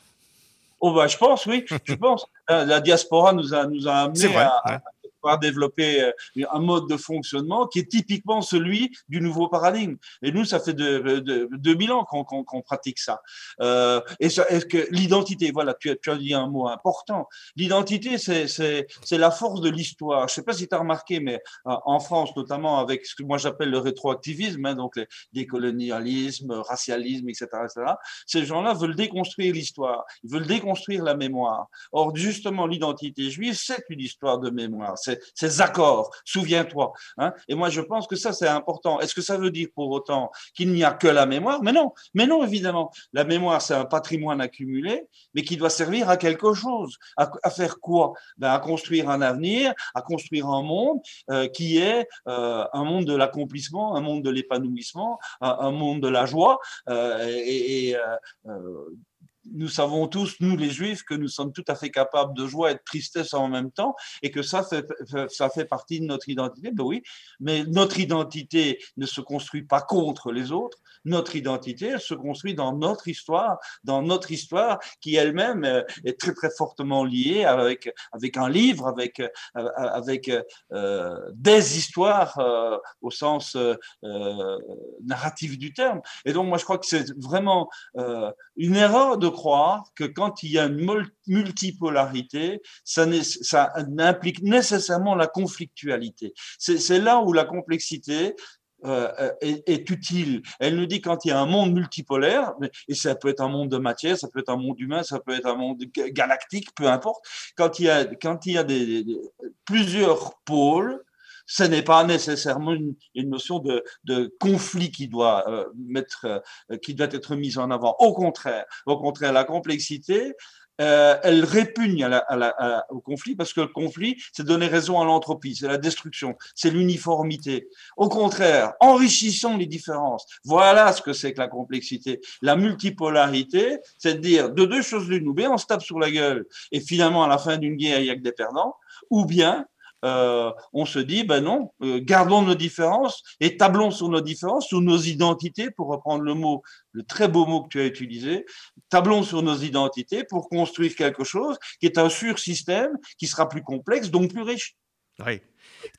Oh bah, je pense, oui, je pense. La, diaspora nous a, nous a amené à, pouvoir développer euh, un mode de fonctionnement qui est typiquement celui du nouveau paradigme. Et nous, ça fait de, de, 2000 ans qu'on pratique ça. Euh, et est-ce que l'identité, voilà, tu as, dit un mot important. L'identité, c'est la force de l'histoire. Je sais pas si tu as remarqué, mais euh, en France, notamment avec ce que moi j'appelle le rétroactivisme, hein, donc les décolonialisme, racialisme, etc., etc., ces gens-là veulent déconstruire l'histoire. Ils veulent déconstruire la mémoire. Or, justement, l'identité juive, c'est une histoire de mémoire ces, accords, souviens-toi. Hein. Et moi, je pense que ça, c'est important. Est-ce que ça veut dire pour autant qu'il n'y a que la mémoire? Mais non, mais non, évidemment. La mémoire, c'est un patrimoine accumulé, mais qui doit servir à quelque chose. À, faire quoi? Ben, À construire un avenir, à construire un monde euh, qui est euh, un monde de l'accomplissement, un monde de l'épanouissement, un, monde de la joie. Euh, et, nous savons tous, nous les juifs, que nous sommes tout à fait capables de joie et de tristesse en même temps, et que ça fait, ça fait partie de notre identité. Ben oui, mais notre identité ne se construit pas contre les autres. Notre identité, elle se construit dans notre histoire, dans notre histoire qui elle-même euh, est très très fortement liée avec avec un livre, avec euh, avec euh, des histoires au sens narratif du terme. Et donc moi je crois que c'est vraiment une erreur de croire que quand il y a une multipolarité, ça, ça implique nécessairement la conflictualité. C'est là où la complexité euh, est, est, utile. Elle nous dit quand il y a un monde multipolaire, et ça peut être un monde de matière, ça peut être un monde humain, ça peut être un monde galactique, peu importe, quand il y a, quand il y a des, plusieurs pôles, ce n'est pas nécessairement une, notion de, conflit qui doit, euh, euh, qui doit être mise en avant. Au contraire, au contraire, la complexité, euh, elle répugne au conflit parce que le conflit, c'est donner raison à l'entropie, c'est la destruction, c'est l'uniformité. Au contraire, enrichissons les différences. Voilà ce que c'est que la complexité. La multipolarité, c'est de dire de deux choses l'une, ou bien on se tape sur la gueule et finalement à la fin d'une guerre, il n'y a que des perdants, ou bien euh, on se dit, ben non, euh, gardons nos différences et tablons sur nos différences, sur nos identités, pour reprendre le mot, le très beau mot que tu as utilisé, tablons sur nos identités pour construire quelque chose qui est un sur-système qui sera plus complexe, donc plus riche. Oui.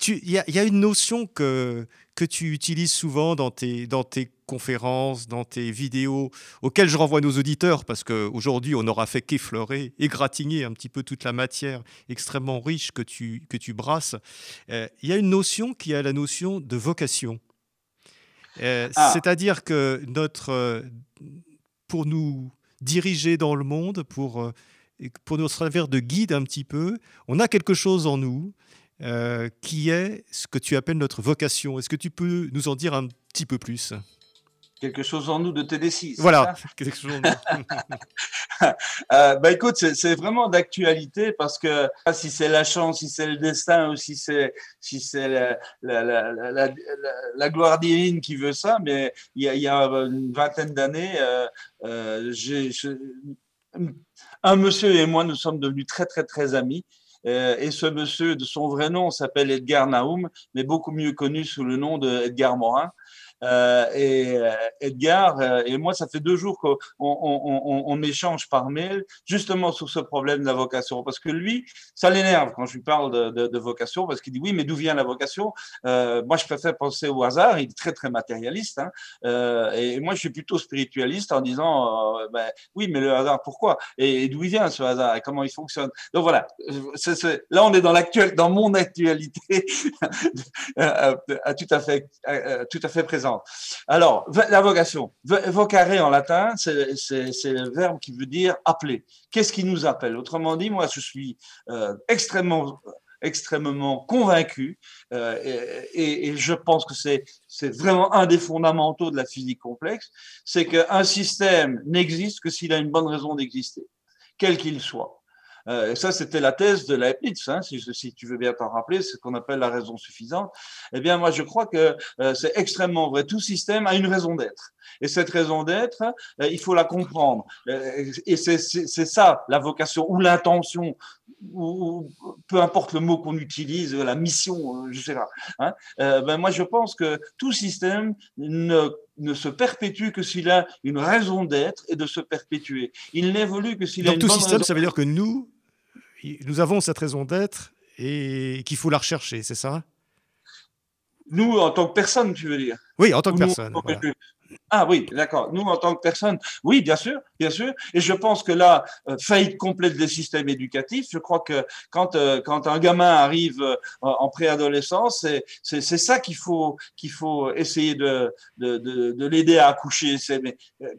Il y, y, a une notion que, que tu utilises souvent dans tes, dans tes conférences, dans tes vidéos, auxquelles je renvoie nos auditeurs, parce qu'aujourd'hui, on n'aura fait qu'effleurer, égratigner un petit peu toute la matière extrêmement riche que tu, que tu brasses. Euh, il y a une notion qui est la notion de vocation. Euh, ah. C'est-à-dire que notre, euh, pour nous diriger dans le monde, pour, pour nous servir de guide un petit peu, on a quelque chose en nous euh, qui est ce que tu appelles notre vocation? Est-ce que tu peux nous en dire un petit peu plus? Quelque chose en nous de TD6. Voilà, quelque chose en nous. euh, bah écoute, c'est vraiment d'actualité parce que si c'est la chance, si c'est le destin ou si c'est si c'est la, la, la, la, gloire divine qui veut ça, mais il y a, il y a une vingtaine d'années, euh, un monsieur et moi, nous sommes devenus très très très amis. Euh, et ce monsieur, de son vrai nom, s'appelle Edgar Naoum, mais beaucoup mieux connu sous le nom de Edgar Morin. Euh, et euh, Edgar euh, et moi, ça fait deux jours qu'on on, on, échange par mail justement sur ce problème de la vocation, parce que lui, ça l'énerve quand je lui parle de, de, de vocation, parce qu'il dit oui, mais d'où vient la vocation? Euh, Moi, je préfère penser au hasard. Il est très très matérialiste, hein, et moi, je suis plutôt spiritualiste en disant ben, oui, mais le hasard, pourquoi? Et, d'où vient ce hasard? Et comment il fonctionne? Donc voilà, là, on est dans l'actuel, dans mon actualité, tout à fait, tout à fait présent. Alors, la vocation. Vocare en latin, c'est le verbe qui veut dire appeler. Qu'est-ce qui nous appelle? Autrement dit, moi, je suis euh, extrêmement extrêmement convaincu euh, et, je pense que c'est vraiment un des fondamentaux de la physique complexe, c'est qu'un système n'existe que s'il a une bonne raison d'exister, quel qu'il soit. Euh, ça, c'était la thèse de Leibniz, hein, si, tu veux bien t'en rappeler, ce qu'on appelle la raison suffisante. Eh bien, moi, je crois que euh, c'est extrêmement vrai. Tout système a une raison d'être. Et cette raison d'être, euh, il faut la comprendre. Euh, et c'est ça, la vocation ou l'intention, ou, peu importe le mot qu'on utilise, la mission, je sais pas. Hein. ben moi, je pense que tout système ne ne se perpétue que s'il a une raison d'être et de se perpétuer. Il n'évolue que s'il a une tout système, ça veut dire que nous, nous avons cette raison d'être et qu'il faut la rechercher, c'est ça? Nous, en tant que personne, tu veux dire? Oui, en tant que personne. Ah oui, d'accord. Nous, en tant que personne, oui, bien sûr, bien sûr. Et je pense que là, euh, faillite complète des systèmes éducatifs, je crois que quand, euh, quand un gamin arrive euh, en préadolescence, c'est ça qu'il faut, qu'il faut essayer de, de, de, de l'aider à accoucher. C'est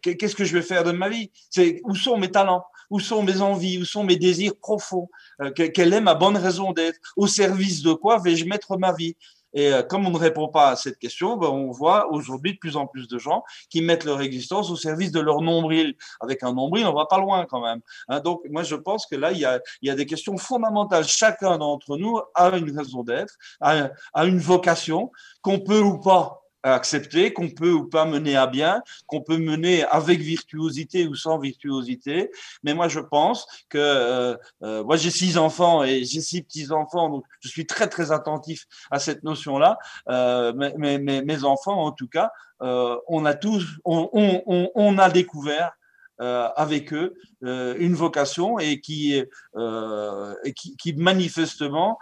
qu'est-ce que je vais faire de ma vie? C'est Où sont mes talents? Où sont mes envies, où sont mes désirs profonds, quelle est ma bonne raison d'être, au service de quoi vais-je mettre ma vie? Et euh, comme on ne répond pas à cette question, ben, on voit aujourd'hui de plus en plus de gens qui mettent leur existence au service de leur nombril. Avec un nombril, on va pas loin quand même. Hein. donc, moi, je pense que là, il y a, y a des questions fondamentales. Chacun d'entre nous a une raison d'être, a, a une vocation qu'on peut ou pas accepter, qu'on peut ou pas mener à bien, qu'on peut mener avec virtuosité ou sans virtuosité. Mais moi, je pense que euh, euh, moi, j'ai six enfants et j'ai six petits-enfants, donc je suis très, très attentif à cette notion-là. Euh, mais, mes enfants, en tout cas, euh, on a tous, on, on, on a découvert avec eux euh, une vocation et qui, euh, qui, manifestement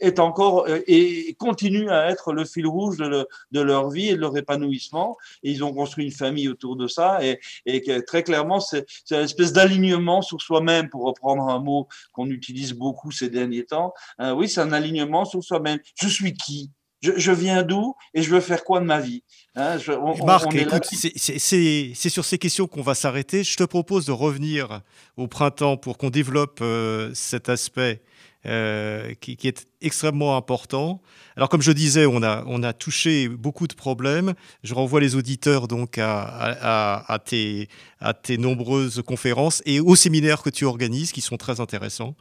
est encore et continue à être le fil rouge de, leur vie et de leur épanouissement. Ils ont construit une famille autour de ça et très clairement, c'est une espèce d'alignement sur soi-même, pour reprendre un mot qu'on utilise beaucoup ces derniers temps. oui, c'est un alignement sur soi-même. Je suis qui? Je, viens d'où et je veux faire quoi de ma vie hein, Marc, écoute, c'est sur ces questions qu'on va s'arrêter. Je te propose de revenir au printemps pour qu'on développe euh, cet aspect euh, qui, est extrêmement important. Alors comme je disais, on a, touché beaucoup de problèmes. Je renvoie les auditeurs donc à, à, tes, à tes nombreuses conférences et aux séminaires que tu organises qui sont très intéressants.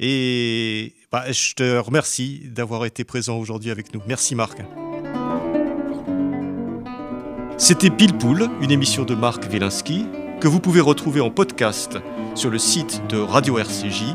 Et bah, je te remercie d'avoir été présent aujourd'hui avec nous. Merci Marc. C'était Pile Poule, une émission de Marc Wielinski que vous pouvez retrouver en podcast sur le site de Radio RCJ